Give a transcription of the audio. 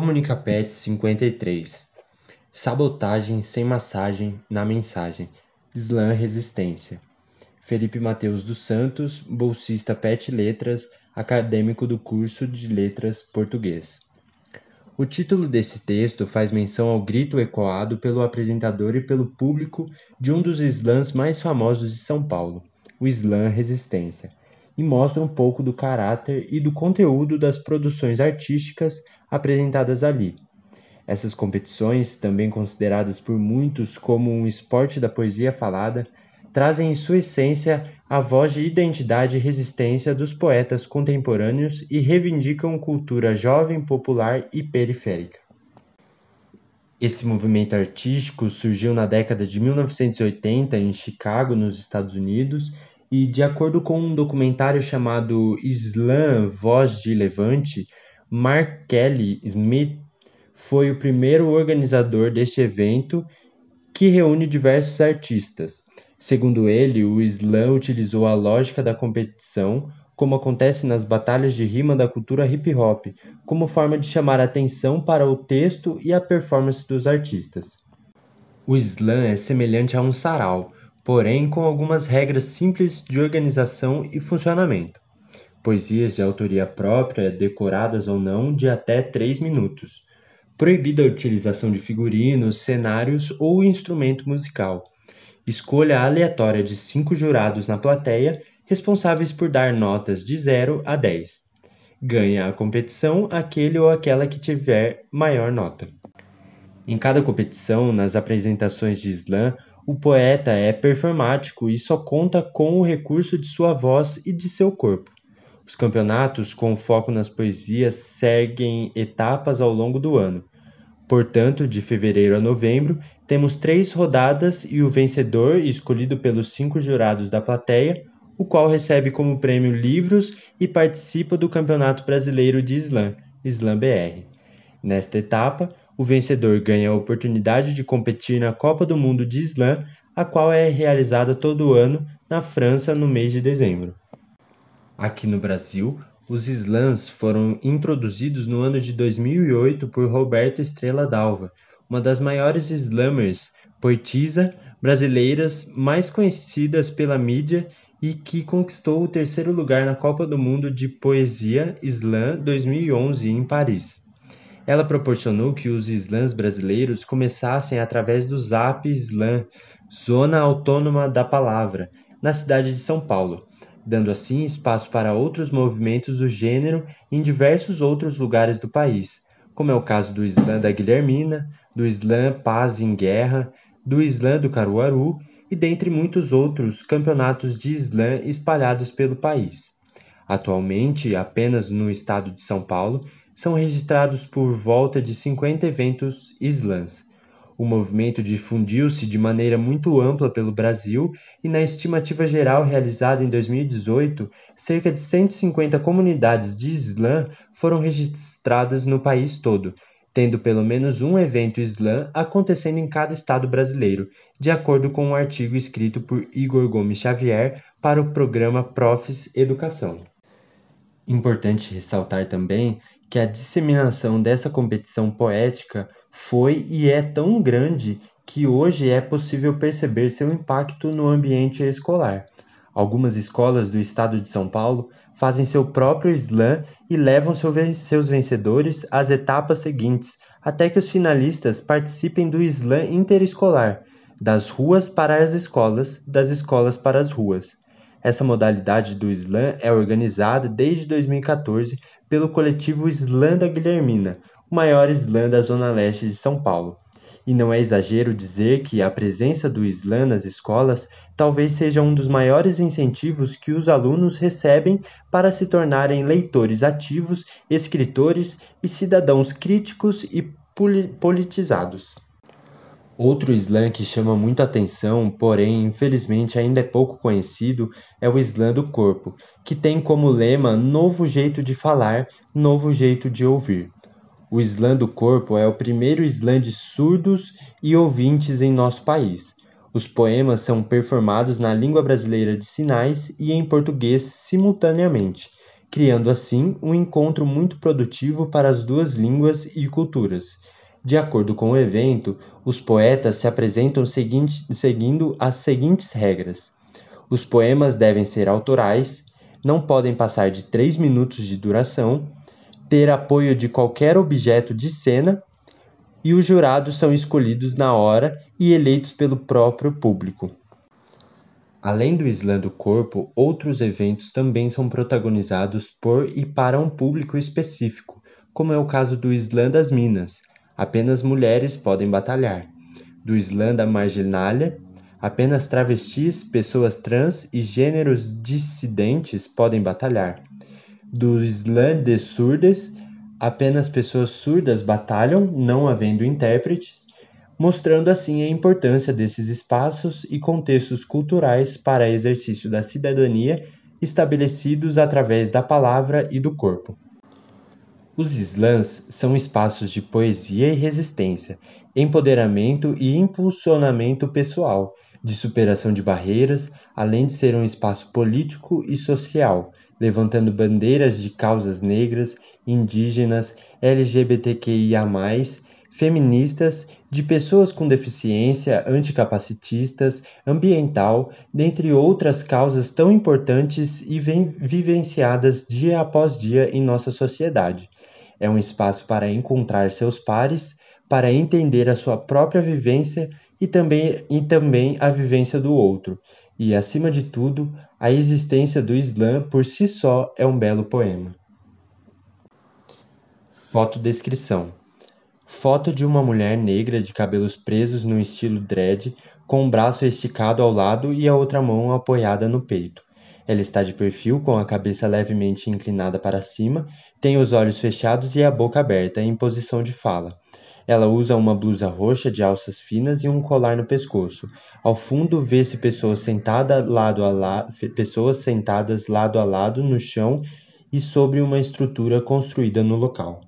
Comunicapet 53 Sabotagem sem massagem na mensagem. Slam Resistência. Felipe Mateus dos Santos, bolsista PET Letras, acadêmico do curso de Letras Português. O título desse texto faz menção ao grito ecoado pelo apresentador e pelo público de um dos slams mais famosos de São Paulo, o Slam Resistência, e mostra um pouco do caráter e do conteúdo das produções artísticas apresentadas ali. Essas competições, também consideradas por muitos como um esporte da poesia falada, trazem em sua essência a voz de identidade e resistência dos poetas contemporâneos e reivindicam cultura jovem, popular e periférica. Esse movimento artístico surgiu na década de 1980 em Chicago, nos Estados Unidos, e, de acordo com um documentário chamado Slam Voz de Levante, Mark Kelly Smith foi o primeiro organizador deste evento que reúne diversos artistas. Segundo ele, o slam utilizou a lógica da competição, como acontece nas batalhas de rima da cultura hip hop, como forma de chamar atenção para o texto e a performance dos artistas. O slam é semelhante a um sarau, porém com algumas regras simples de organização e funcionamento. Poesias de autoria própria, decoradas ou não, de até 3 minutos. Proibida a utilização de figurinos, cenários ou instrumento musical. Escolha aleatória de cinco jurados na plateia, responsáveis por dar notas de 0 a 10. Ganha a competição aquele ou aquela que tiver maior nota. Em cada competição, nas apresentações de slam, o poeta é performático e só conta com o recurso de sua voz e de seu corpo. Os campeonatos, com foco nas poesias, seguem etapas ao longo do ano. Portanto, de fevereiro a novembro, temos três rodadas e o vencedor, escolhido pelos cinco jurados da plateia, o qual recebe como prêmio livros e participa do Campeonato Brasileiro de Slam, Slam BR. Nesta etapa, o vencedor ganha a oportunidade de competir na Copa do Mundo de Slam, a qual é realizada todo ano na França no mês de dezembro. Aqui no Brasil, os slams foram introduzidos no ano de 2008 por Roberta Estrela Dalva, uma das maiores slammers poetisa brasileiras mais conhecidas pela mídia e que conquistou o terceiro lugar na Copa do Mundo de Poesia Slam 2011 em Paris. Ela proporcionou que os slams brasileiros começassem através do Zap Slam, Zona Autônoma da Palavra, na cidade de São Paulo, dando assim espaço para outros movimentos do gênero em diversos outros lugares do país, como é o caso do Slam da Guilhermina, do Slam Paz em Guerra, do Slam do Caruaru e dentre muitos outros campeonatos de slam espalhados pelo país. Atualmente, apenas no estado de São Paulo, são registrados por volta de 50 eventos slams. O movimento difundiu-se de maneira muito ampla pelo Brasil e, na estimativa geral realizada em 2018, cerca de 150 comunidades de slam foram registradas no país todo, tendo pelo menos um evento slam acontecendo em cada estado brasileiro, de acordo com um artigo escrito por Igor Gomes Xavier para o programa Profs Educação. Importante ressaltar também que a disseminação dessa competição poética foi e é tão grande que hoje é possível perceber seu impacto no ambiente escolar. Algumas escolas do estado de São Paulo fazem seu próprio slam e levam seus vencedores às etapas seguintes, até que os finalistas participem do slam interescolar, das ruas para as escolas, das escolas para as ruas. Essa modalidade do slam é organizada desde 2014 pelo coletivo da Guilhermina, o maior slam da zona leste de São Paulo. E não é exagero dizer que a presença do slam nas escolas talvez seja um dos maiores incentivos que os alunos recebem para se tornarem leitores ativos, escritores e cidadãos críticos e politizados. Outro slam que chama muito atenção, porém infelizmente ainda é pouco conhecido, é o slam do corpo, que tem como lema Novo jeito de falar, novo jeito de ouvir. O slam do corpo é o primeiro slam de surdos e ouvintes em nosso país. Os poemas são performados na língua brasileira de sinais e em português simultaneamente, criando assim um encontro muito produtivo para as duas línguas e culturas. De acordo com o evento, os poetas se apresentam seguinte, seguindo as seguintes regras: os poemas devem ser autorais, não podem passar de 3 minutos de duração, ter apoio de qualquer objeto de cena e os jurados são escolhidos na hora e eleitos pelo próprio público. Além do Slam do Corpo, outros eventos também são protagonizados por e para um público específico, como é o caso do Slam das Minas, apenas mulheres podem batalhar, do Slam da Marginalia, Apenas travestis, pessoas trans e gêneros dissidentes podem batalhar. Do slam de surdas, apenas pessoas surdas batalham, não havendo intérpretes, mostrando assim a importância desses espaços e contextos culturais para exercício da cidadania estabelecidos através da palavra e do corpo. Os slams são espaços de poesia e resistência, empoderamento e impulsionamento pessoal, de superação de barreiras, além de ser um espaço político e social, levantando bandeiras de causas negras, indígenas, LGBTQIA, feministas, de pessoas com deficiência, anticapacitistas, ambiental, dentre outras causas tão importantes e vivenciadas dia após dia em nossa sociedade. É um espaço para encontrar seus pares, para entender a sua própria vivência e também, e também a vivência do outro, e, acima de tudo, a existência do Islã por si só é um belo poema. Fotodescrição Foto de uma mulher negra de cabelos presos no estilo dread, com um braço esticado ao lado e a outra mão apoiada no peito. Ela está de perfil, com a cabeça levemente inclinada para cima, tem os olhos fechados e a boca aberta, em posição de fala. Ela usa uma blusa roxa de alças finas e um colar no pescoço. Ao fundo vê-se pessoas, sentada lado la... pessoas sentadas lado a lado no chão e sobre uma estrutura construída no local.